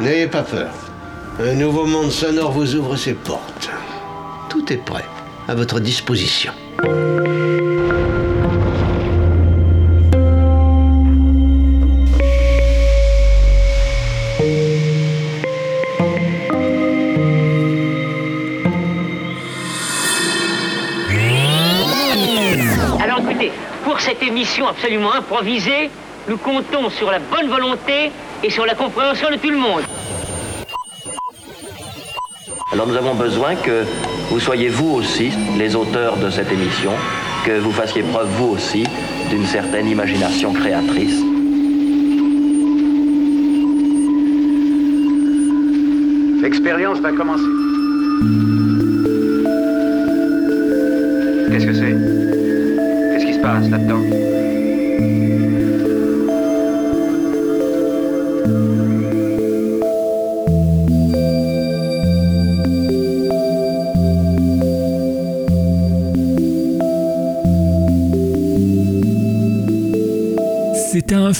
N'ayez pas peur. Un nouveau monde sonore vous ouvre ses portes. Tout est prêt, à votre disposition. Alors écoutez, pour cette émission absolument improvisée, nous comptons sur la bonne volonté et sur la compréhension de tout le monde. Alors nous avons besoin que vous soyez vous aussi les auteurs de cette émission, que vous fassiez preuve vous aussi d'une certaine imagination créatrice. L'expérience va commencer. Qu'est-ce que c'est? Qu'est-ce qui se passe là-dedans?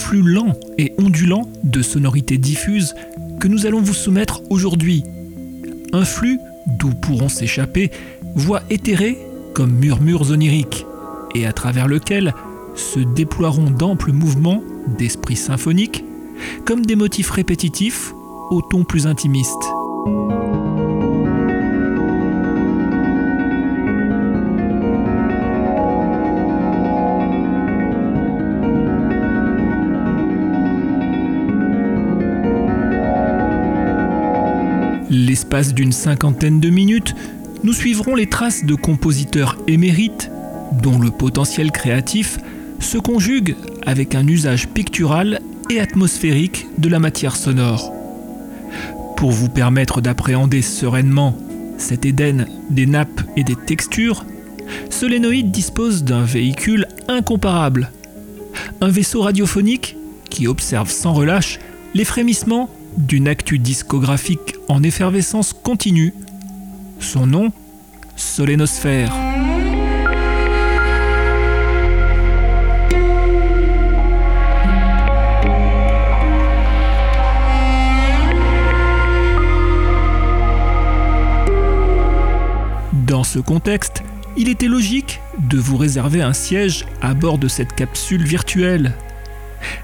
Flux lent et ondulant de sonorités diffuses que nous allons vous soumettre aujourd'hui. Un flux d'où pourront s'échapper voix éthérées comme murmures oniriques, et à travers lequel se déploieront d'amples mouvements d'esprit symphonique, comme des motifs répétitifs au ton plus intimiste. L'espace d'une cinquantaine de minutes, nous suivrons les traces de compositeurs émérites dont le potentiel créatif se conjugue avec un usage pictural et atmosphérique de la matière sonore. Pour vous permettre d'appréhender sereinement cet Éden des nappes et des textures, Solénoïde dispose d'un véhicule incomparable. Un vaisseau radiophonique qui observe sans relâche les frémissements d'une actu discographique en effervescence continue. Son nom Solénosphère. Dans ce contexte, il était logique de vous réserver un siège à bord de cette capsule virtuelle.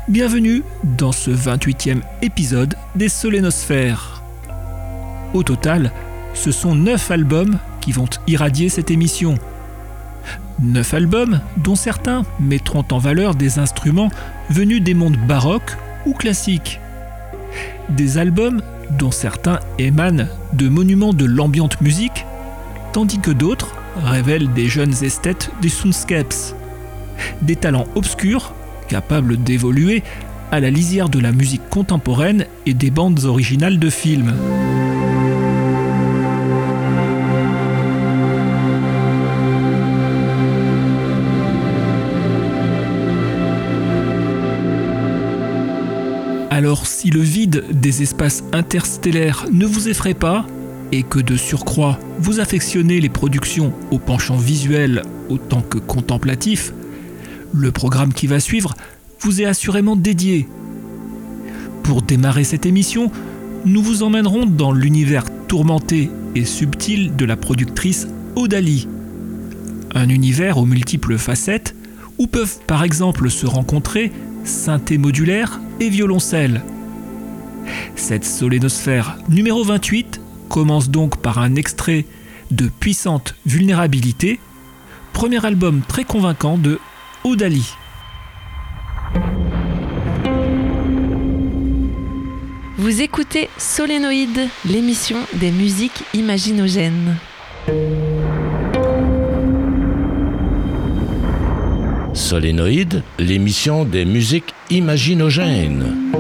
Bienvenue dans ce 28e épisode des Solénosphères. Au total, ce sont 9 albums qui vont irradier cette émission. 9 albums dont certains mettront en valeur des instruments venus des mondes baroques ou classiques. Des albums dont certains émanent de monuments de l'ambiante musique, tandis que d'autres révèlent des jeunes esthètes des soundscapes. Des talents obscurs capables d'évoluer à la lisière de la musique contemporaine et des bandes originales de films. Si le vide des espaces interstellaires ne vous effraie pas, et que de surcroît vous affectionnez les productions au penchant visuel autant que contemplatif, le programme qui va suivre vous est assurément dédié. Pour démarrer cette émission, nous vous emmènerons dans l'univers tourmenté et subtil de la productrice Odali. Un univers aux multiples facettes où peuvent par exemple se rencontrer synthé modulaire et violoncelle. Cette solénosphère numéro 28 commence donc par un extrait de Puissante Vulnérabilité, premier album très convaincant de Odali. Vous écoutez Solénoïde, l'émission des musiques imaginogènes. Solénoïde, l'émission des musiques imaginogènes.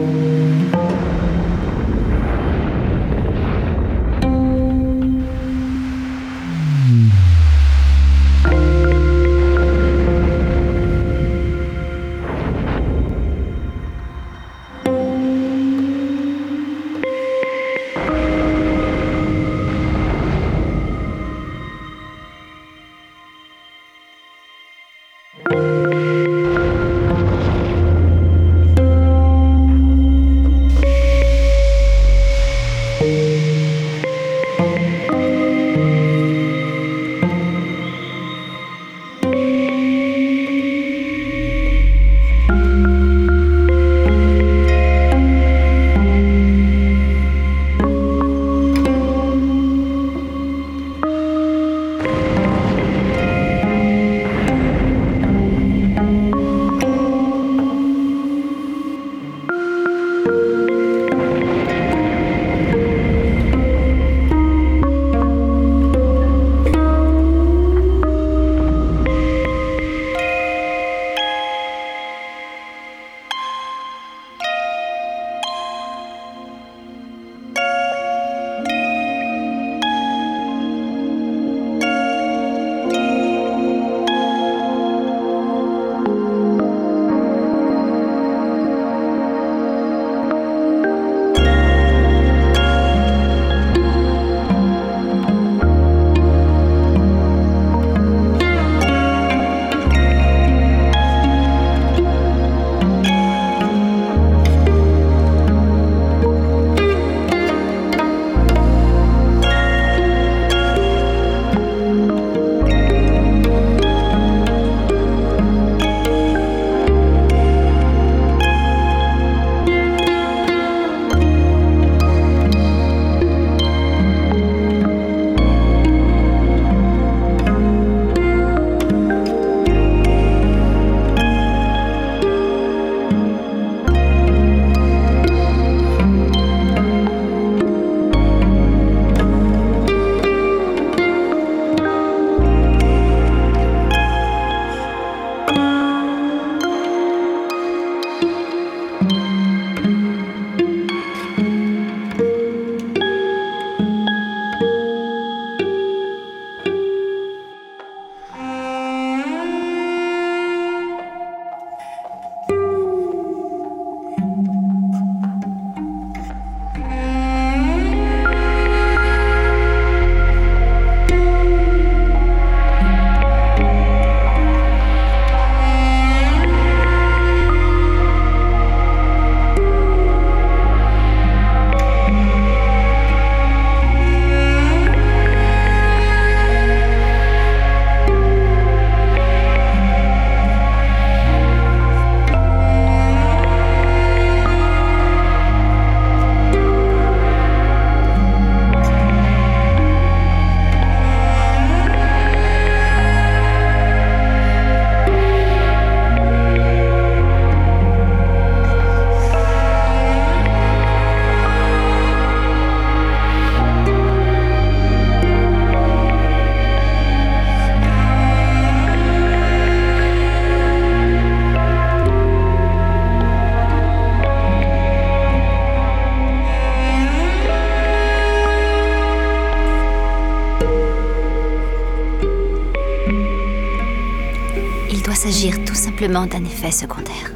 Simplement d'un effet secondaire.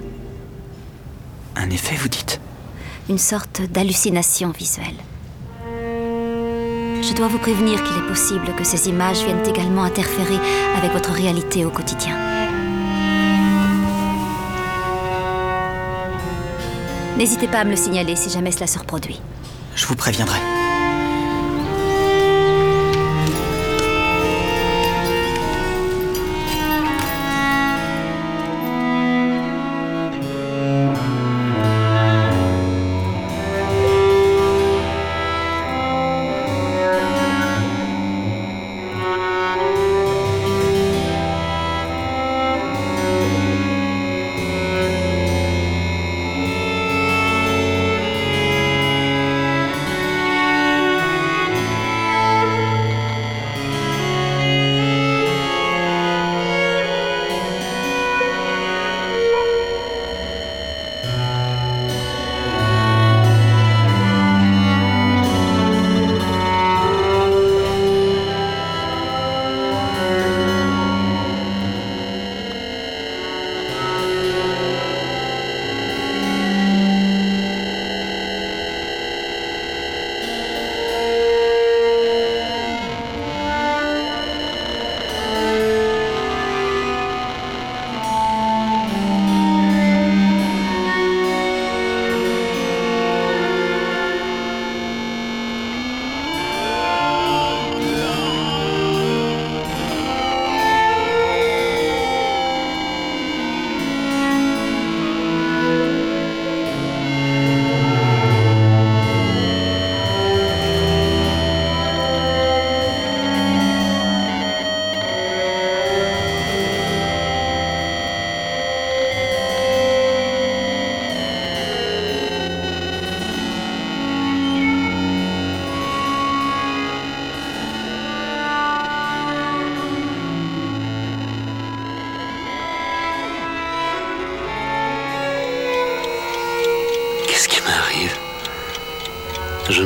Un effet, vous dites? Une sorte d'hallucination visuelle. Je dois vous prévenir qu'il est possible que ces images viennent également interférer avec votre réalité au quotidien. N'hésitez pas à me le signaler si jamais cela se reproduit. Je vous préviendrai.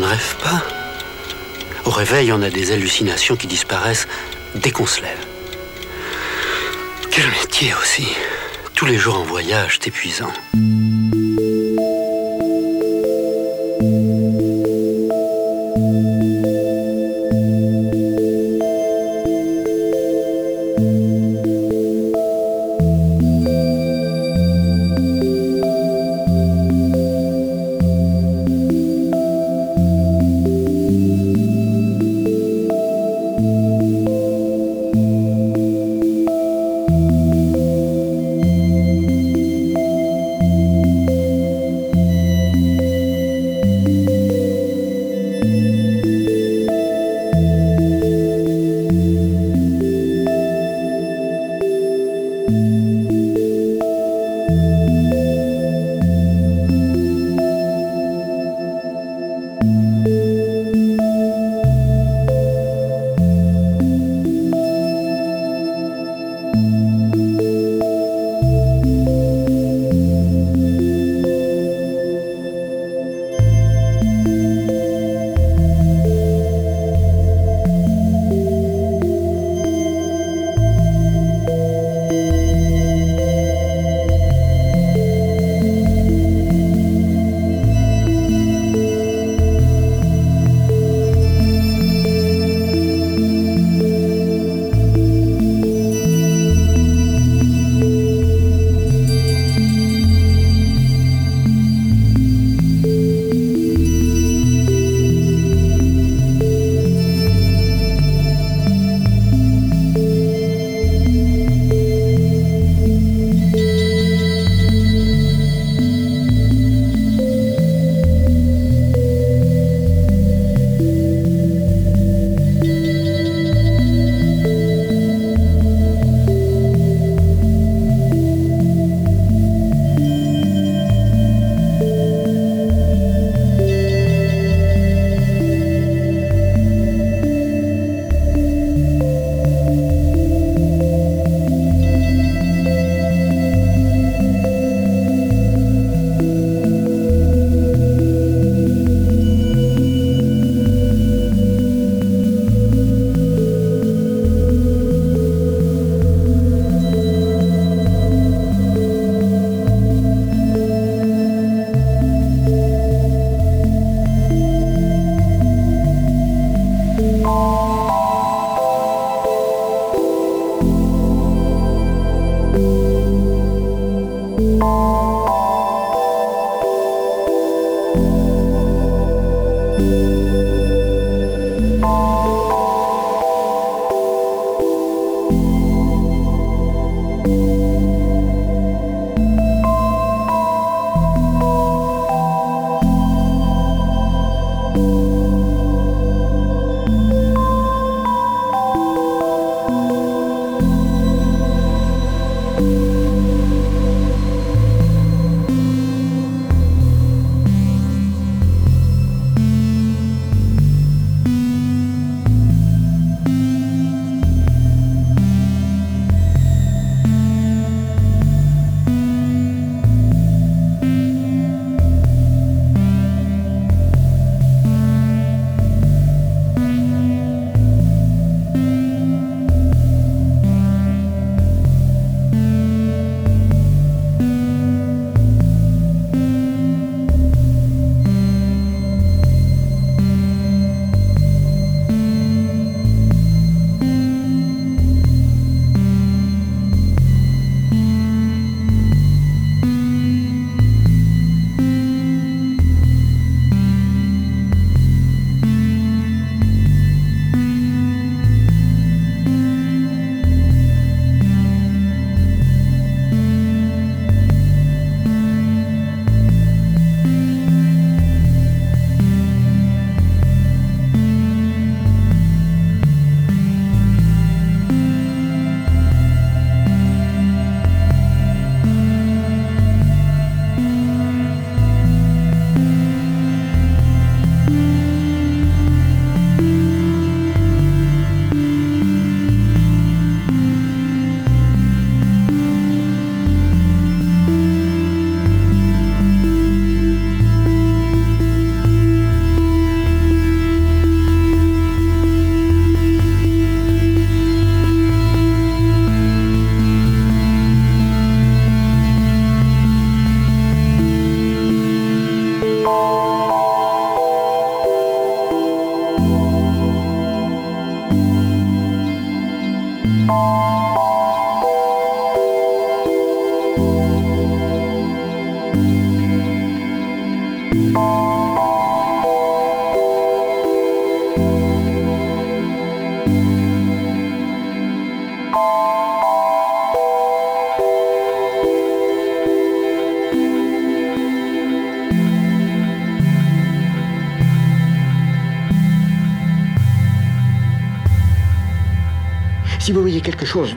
Rêve pas. Au réveil, on a des hallucinations qui disparaissent dès qu'on se lève. Quel métier aussi. Tous les jours en voyage, c'est épuisant.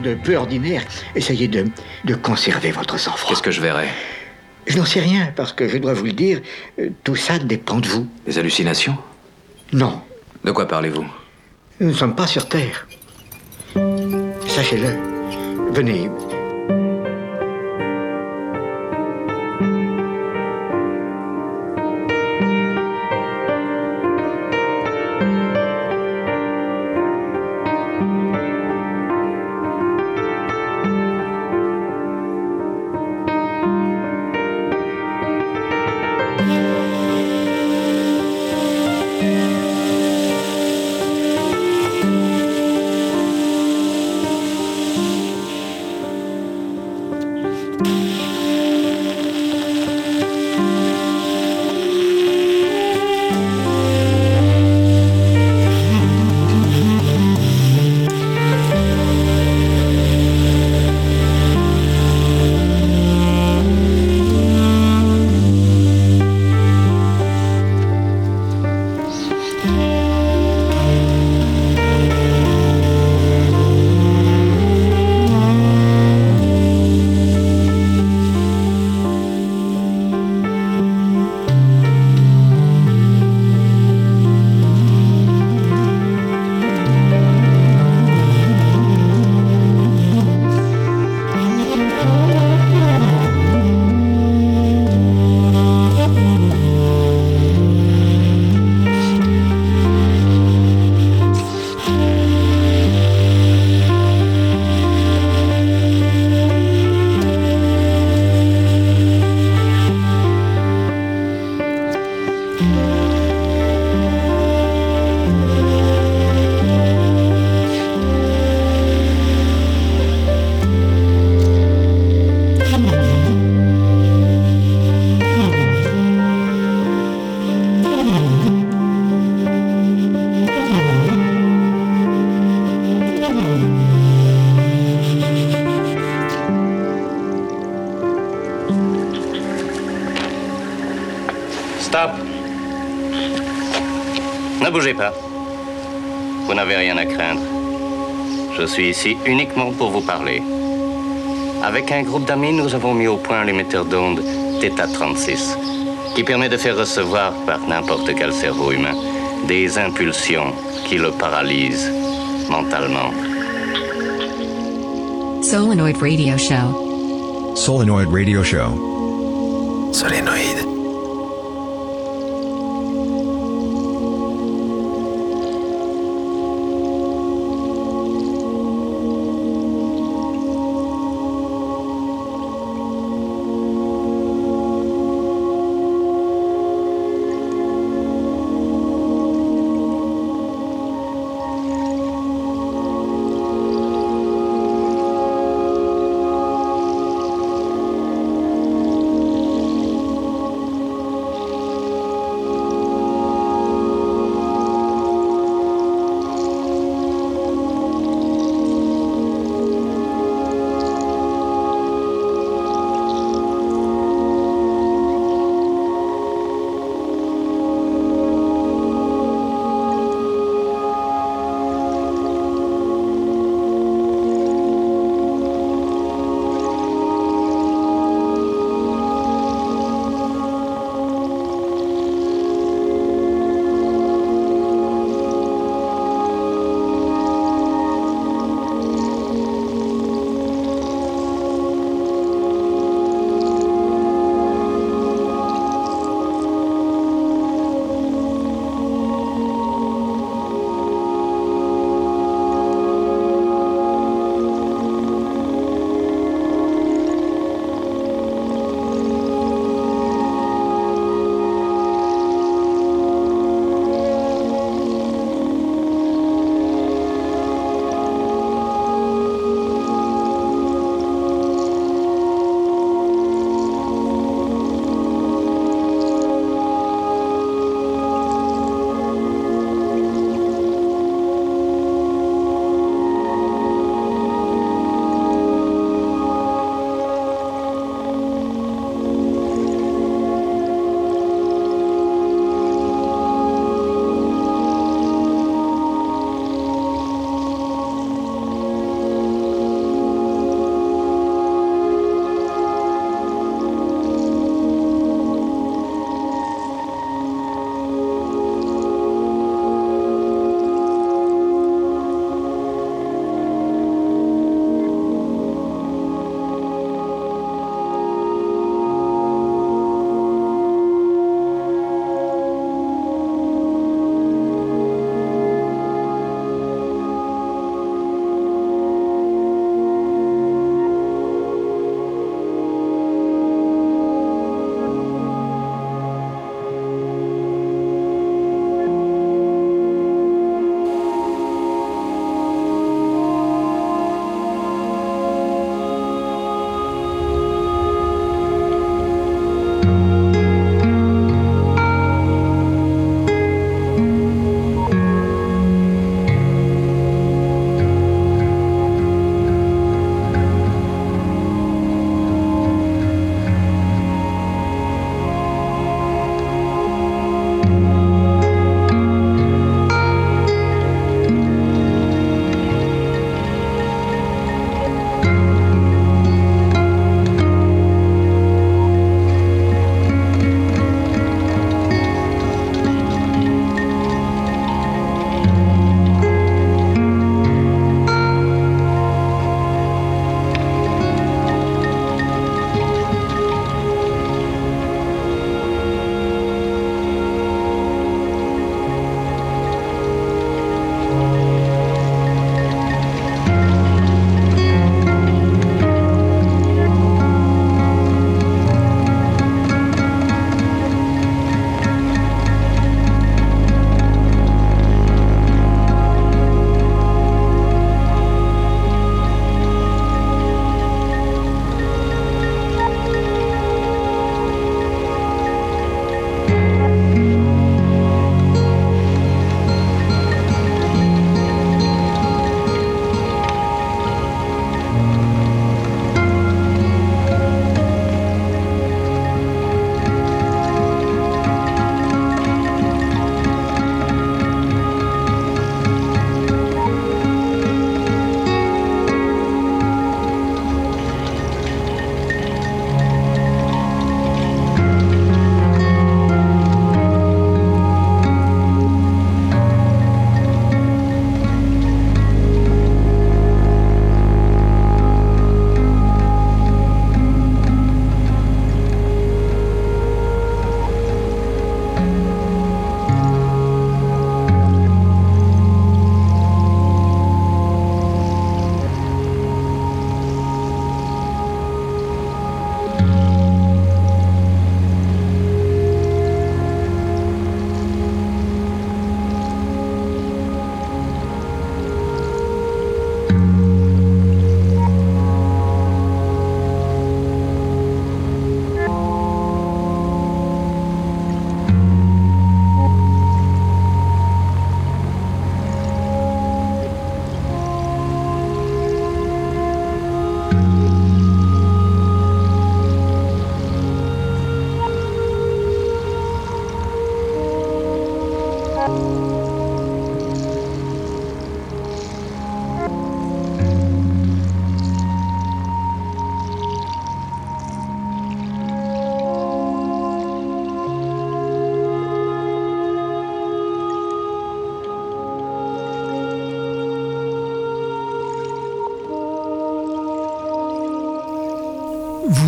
De peu ordinaire, essayez de, de conserver votre sang-froid. Qu'est-ce que je verrai? Je n'en sais rien, parce que je dois vous le dire, euh, tout ça dépend de vous. Des hallucinations? Non. De quoi parlez-vous? Nous ne sommes pas sur Terre. Sachez-le. Venez, Je suis ici uniquement pour vous parler. Avec un groupe d'amis, nous avons mis au point l'émetteur d'ondes Theta 36, qui permet de faire recevoir par n'importe quel cerveau humain des impulsions qui le paralysent mentalement. Solenoid Radio Show. Solenoid Radio Show. Solenoid.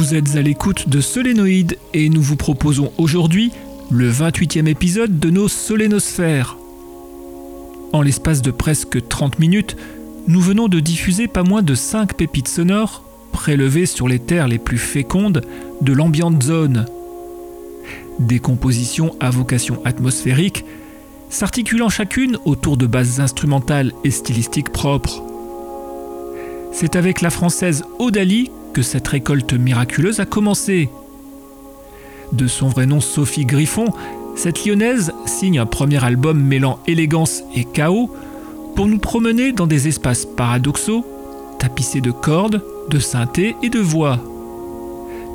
Vous êtes à l'écoute de Solénoïde et nous vous proposons aujourd'hui le 28e épisode de nos Solénosphères. En l'espace de presque 30 minutes, nous venons de diffuser pas moins de 5 pépites sonores prélevées sur les terres les plus fécondes de l'ambiante zone. Des compositions à vocation atmosphérique, s'articulant chacune autour de bases instrumentales et stylistiques propres. C'est avec la française Odalie cette récolte miraculeuse a commencé. De son vrai nom Sophie Griffon, cette lyonnaise signe un premier album mêlant élégance et chaos pour nous promener dans des espaces paradoxaux, tapissés de cordes, de synthé et de voix.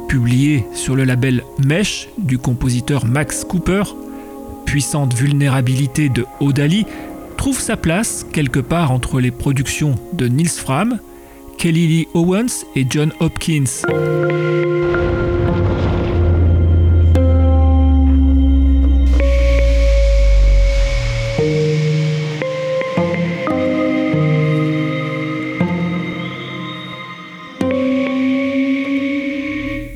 Publié sur le label Mesh du compositeur Max Cooper, puissante vulnérabilité de Odali trouve sa place quelque part entre les productions de Nils Fram, Kelly Lee Owens et John Hopkins.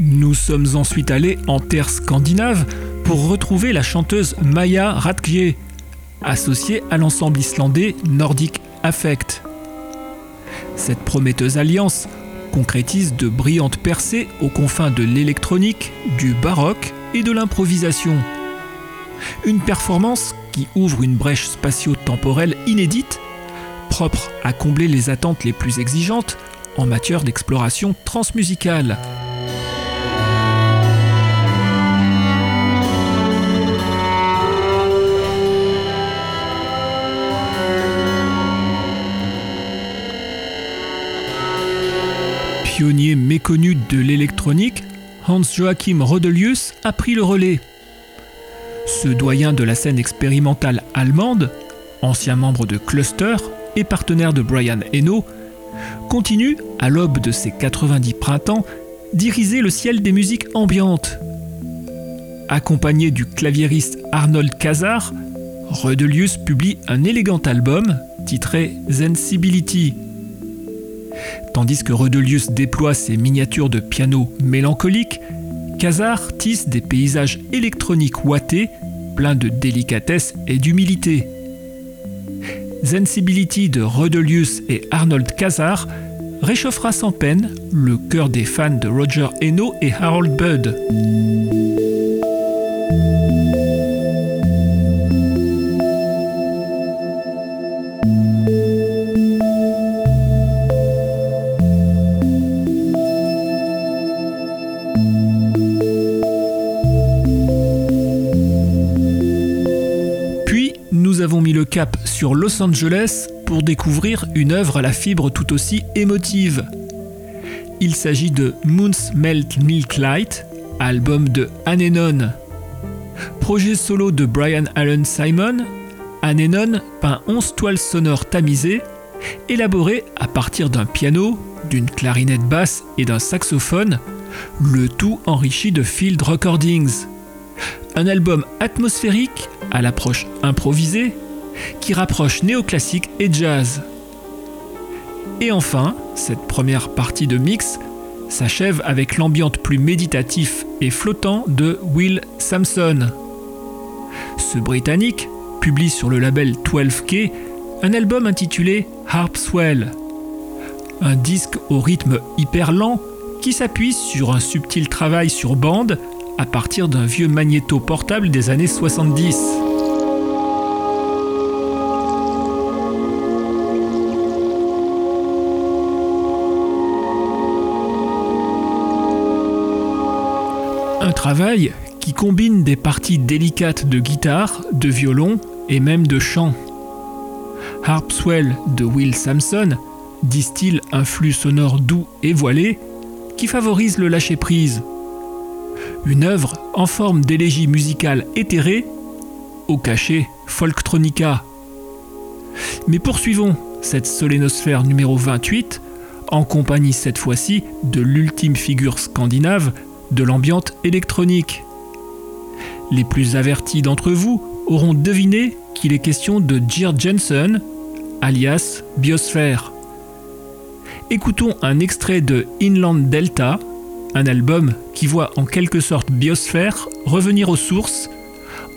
Nous sommes ensuite allés en terre scandinave pour retrouver la chanteuse Maya Ratkje, associée à l'ensemble islandais Nordic Affect. Cette prometteuse alliance concrétise de brillantes percées aux confins de l'électronique, du baroque et de l'improvisation. Une performance qui ouvre une brèche spatio-temporelle inédite, propre à combler les attentes les plus exigeantes en matière d'exploration transmusicale. Pionnier méconnu de l'électronique, Hans Joachim Rodelius a pris le relais. Ce doyen de la scène expérimentale allemande, ancien membre de Cluster et partenaire de Brian Eno, continue, à l'aube de ses 90 printemps, d'iriser le ciel des musiques ambiantes. Accompagné du claviériste Arnold Kazar, Rodelius publie un élégant album titré Sensibility. Tandis que Rodelius déploie ses miniatures de piano mélancoliques, Kazar tisse des paysages électroniques ouatés, pleins de délicatesse et d'humilité. Sensibility de Rodelius et Arnold Kazar réchauffera sans peine le cœur des fans de Roger Eno et Harold Budd. Cap sur Los Angeles pour découvrir une œuvre à la fibre tout aussi émotive. Il s'agit de Moon's Melt Milk Light, album de Anenon. Projet solo de Brian Allen Simon, Anenon peint 11 toiles sonores tamisées, élaborées à partir d'un piano, d'une clarinette basse et d'un saxophone, le tout enrichi de field recordings. Un album atmosphérique à l'approche improvisée qui rapproche néoclassique et jazz. Et enfin, cette première partie de mix s'achève avec l'ambiante plus méditatif et flottant de Will Sampson. Ce Britannique publie sur le label 12K un album intitulé Harpswell, un disque au rythme hyper lent qui s'appuie sur un subtil travail sur bande à partir d'un vieux magnéto portable des années 70. Qui combine des parties délicates de guitare, de violon et même de chant. Harpswell de Will Sampson distille un flux sonore doux et voilé qui favorise le lâcher-prise. Une œuvre en forme d'élégie musicale éthérée, au cachet Folktronica. Mais poursuivons cette solénosphère numéro 28 en compagnie cette fois-ci de l'ultime figure scandinave de l'ambiante électronique. Les plus avertis d'entre vous auront deviné qu'il est question de Gear Jensen, alias Biosphère. Écoutons un extrait de Inland Delta, un album qui voit en quelque sorte Biosphère revenir aux sources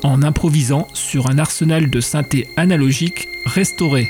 en improvisant sur un arsenal de synthé analogique restauré.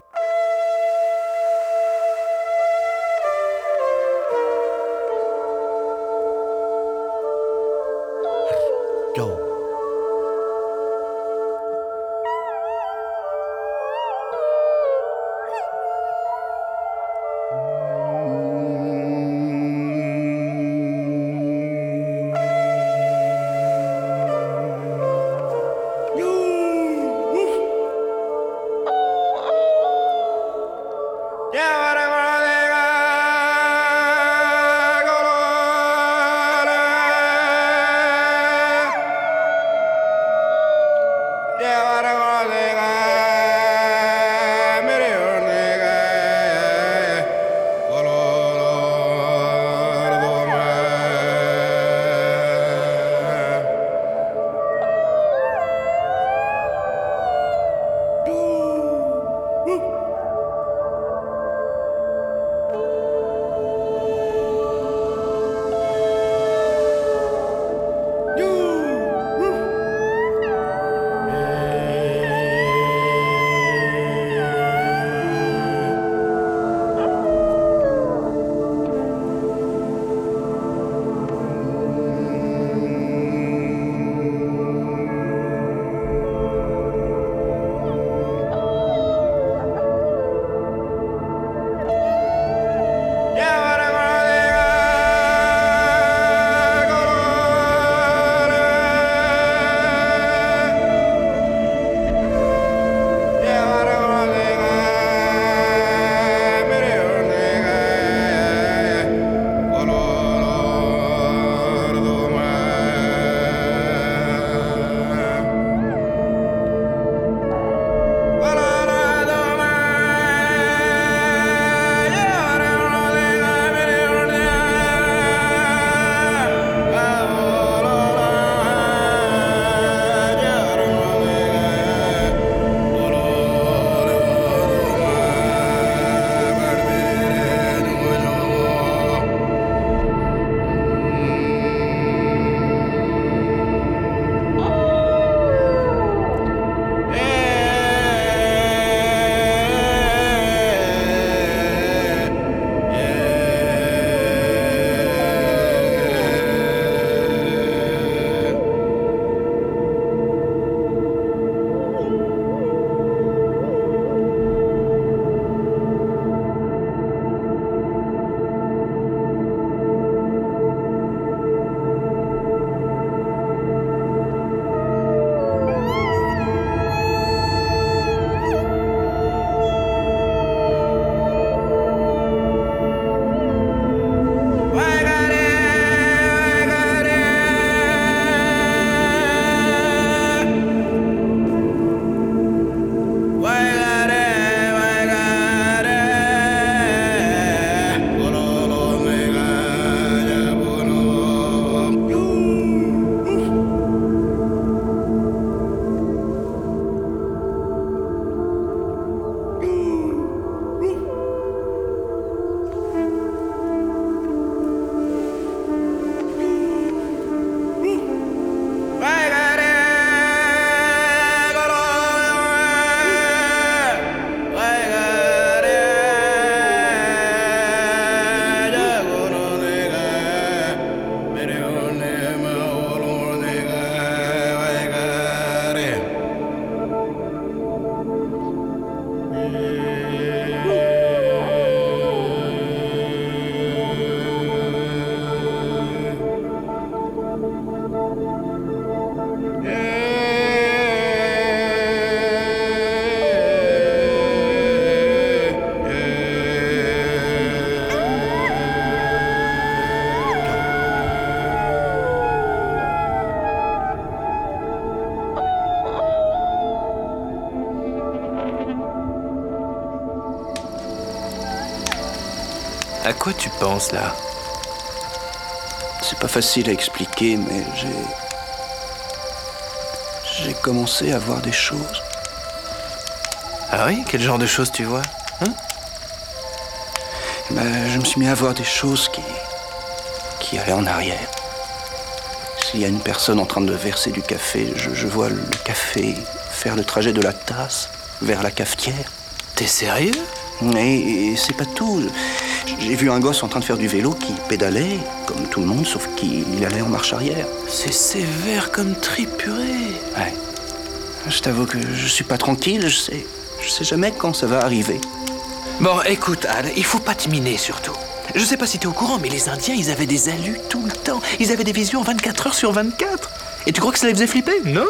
Là C'est pas facile à expliquer, mais j'ai. J'ai commencé à voir des choses. Ah oui? Quel genre de choses tu vois? Hein? Ben, Je me suis mis à voir des choses qui. qui allaient en arrière. S'il y a une personne en train de verser du café, je, je vois le café faire le trajet de la tasse vers la cafetière. T'es sérieux? Et, et c'est pas tout. J'ai vu un gosse en train de faire du vélo qui pédalait, comme tout le monde, sauf qu'il allait en marche arrière. C'est sévère comme tripuré. Ouais. Je t'avoue que je suis pas tranquille, je sais. Je sais jamais quand ça va arriver. Bon, écoute, Anne, il faut pas te miner surtout. Je sais pas si t'es au courant, mais les Indiens, ils avaient des alus tout le temps. Ils avaient des visions 24 heures sur 24. Et tu crois que ça les faisait flipper? Non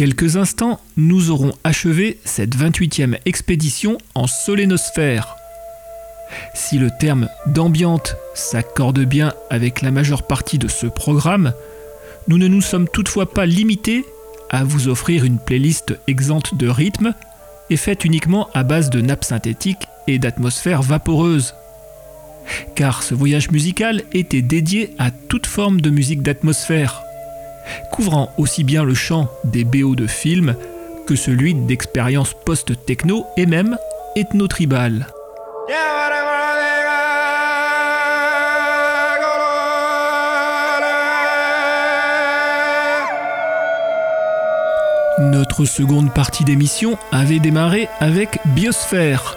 quelques instants, nous aurons achevé cette 28e expédition en solénosphère. Si le terme d'ambiante s'accorde bien avec la majeure partie de ce programme, nous ne nous sommes toutefois pas limités à vous offrir une playlist exempte de rythme et faite uniquement à base de nappes synthétiques et d'atmosphères vaporeuses. Car ce voyage musical était dédié à toute forme de musique d'atmosphère couvrant aussi bien le champ des BO de films que celui d'expériences post-techno et même ethno-tribales. Notre seconde partie d'émission avait démarré avec Biosphère.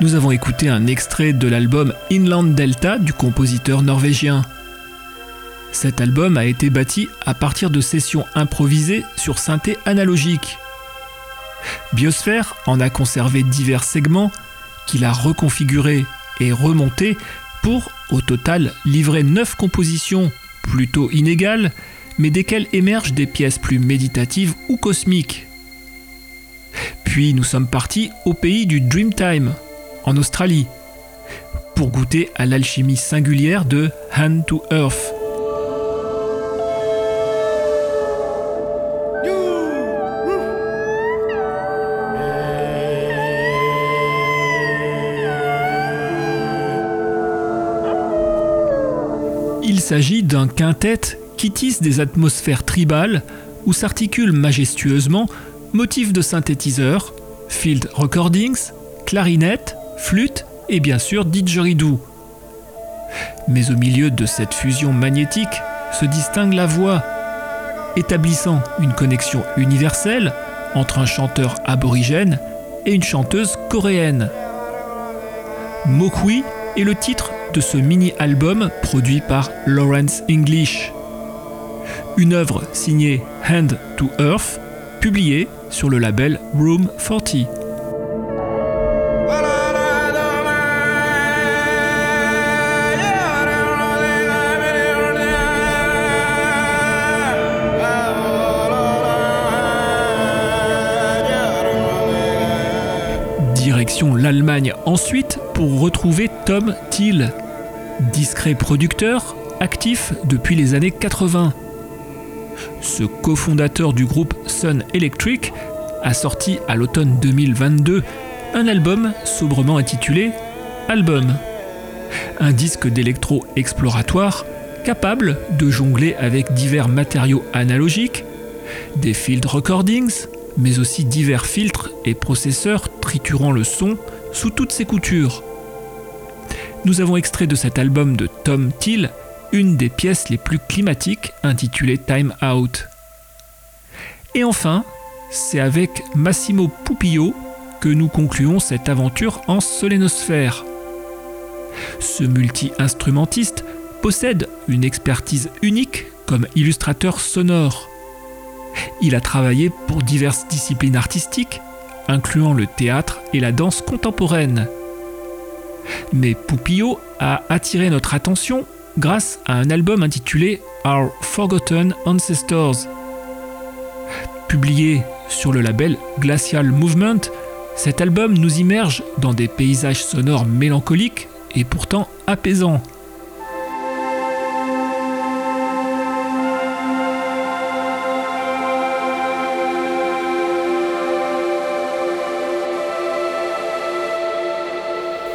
Nous avons écouté un extrait de l'album Inland Delta du compositeur norvégien. Cet album a été bâti à partir de sessions improvisées sur synthé analogique. Biosphère en a conservé divers segments qu'il a reconfigurés et remontés pour, au total, livrer 9 compositions plutôt inégales mais desquelles émergent des pièces plus méditatives ou cosmiques. Puis nous sommes partis au pays du Dreamtime, en Australie, pour goûter à l'alchimie singulière de Hand to Earth. S'agit d'un quintet qui tisse des atmosphères tribales où s'articulent majestueusement motifs de synthétiseurs, field recordings, clarinette, flûte et bien sûr didgeridoo. Mais au milieu de cette fusion magnétique se distingue la voix, établissant une connexion universelle entre un chanteur aborigène et une chanteuse coréenne. Mokwi est le titre de ce mini-album produit par Lawrence English. Une œuvre signée Hand to Earth, publiée sur le label Room 40. Direction l'Allemagne ensuite pour retrouver Tom Thiel, discret producteur actif depuis les années 80. Ce cofondateur du groupe Sun Electric a sorti à l'automne 2022 un album sobrement intitulé Album. Un disque d'électro exploratoire capable de jongler avec divers matériaux analogiques, des field recordings, mais aussi divers filtres et processeurs triturant le son sous toutes ses coutures. Nous avons extrait de cet album de Tom Thiel une des pièces les plus climatiques intitulée Time Out. Et enfin, c'est avec Massimo Pupillo que nous concluons cette aventure en solénosphère. Ce multi-instrumentiste possède une expertise unique comme illustrateur sonore. Il a travaillé pour diverses disciplines artistiques, incluant le théâtre et la danse contemporaine. Mais Pupillo a attiré notre attention grâce à un album intitulé Our Forgotten Ancestors. Publié sur le label Glacial Movement, cet album nous immerge dans des paysages sonores mélancoliques et pourtant apaisants.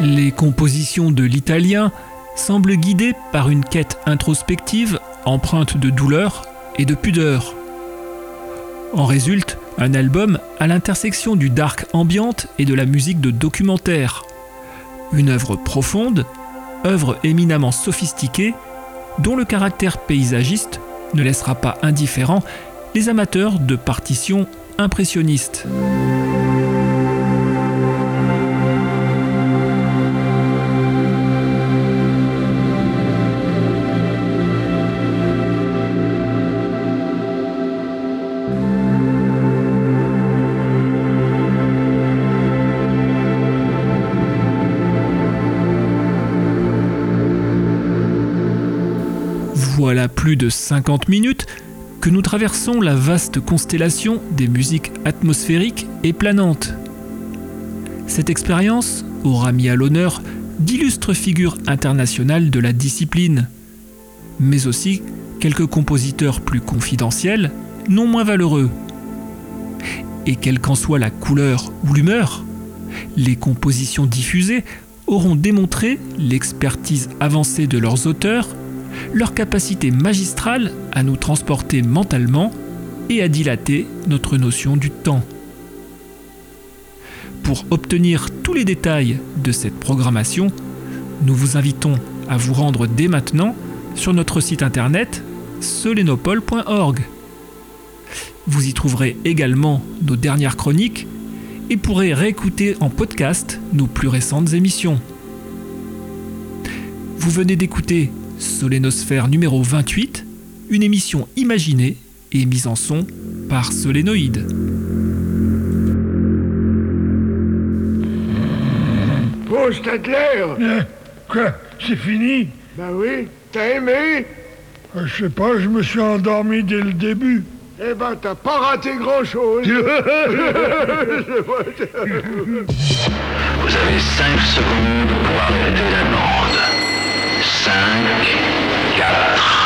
Les compositions de l'italien semblent guidées par une quête introspective empreinte de douleur et de pudeur. En résulte un album à l'intersection du dark ambiante et de la musique de documentaire. Une œuvre profonde, œuvre éminemment sophistiquée, dont le caractère paysagiste ne laissera pas indifférent les amateurs de partitions impressionnistes. Voilà plus de 50 minutes que nous traversons la vaste constellation des musiques atmosphériques et planantes. Cette expérience aura mis à l'honneur d'illustres figures internationales de la discipline, mais aussi quelques compositeurs plus confidentiels, non moins valeureux. Et quelle qu'en soit la couleur ou l'humeur, les compositions diffusées auront démontré l'expertise avancée de leurs auteurs leur capacité magistrale à nous transporter mentalement et à dilater notre notion du temps. Pour obtenir tous les détails de cette programmation, nous vous invitons à vous rendre dès maintenant sur notre site internet solenopole.org. Vous y trouverez également nos dernières chroniques et pourrez réécouter en podcast nos plus récentes émissions. Vous venez d'écouter Solénosphère numéro 28, une émission imaginée et mise en son par Solénoïde. Oh, Stadler Quoi C'est fini? Bah oui, t'as aimé? Euh, Je sais pas, je me suis endormi dès le début. Eh ben, t'as pas raté grand-chose. Vous avez 5 secondes pour arrêter la Sank. Yeah.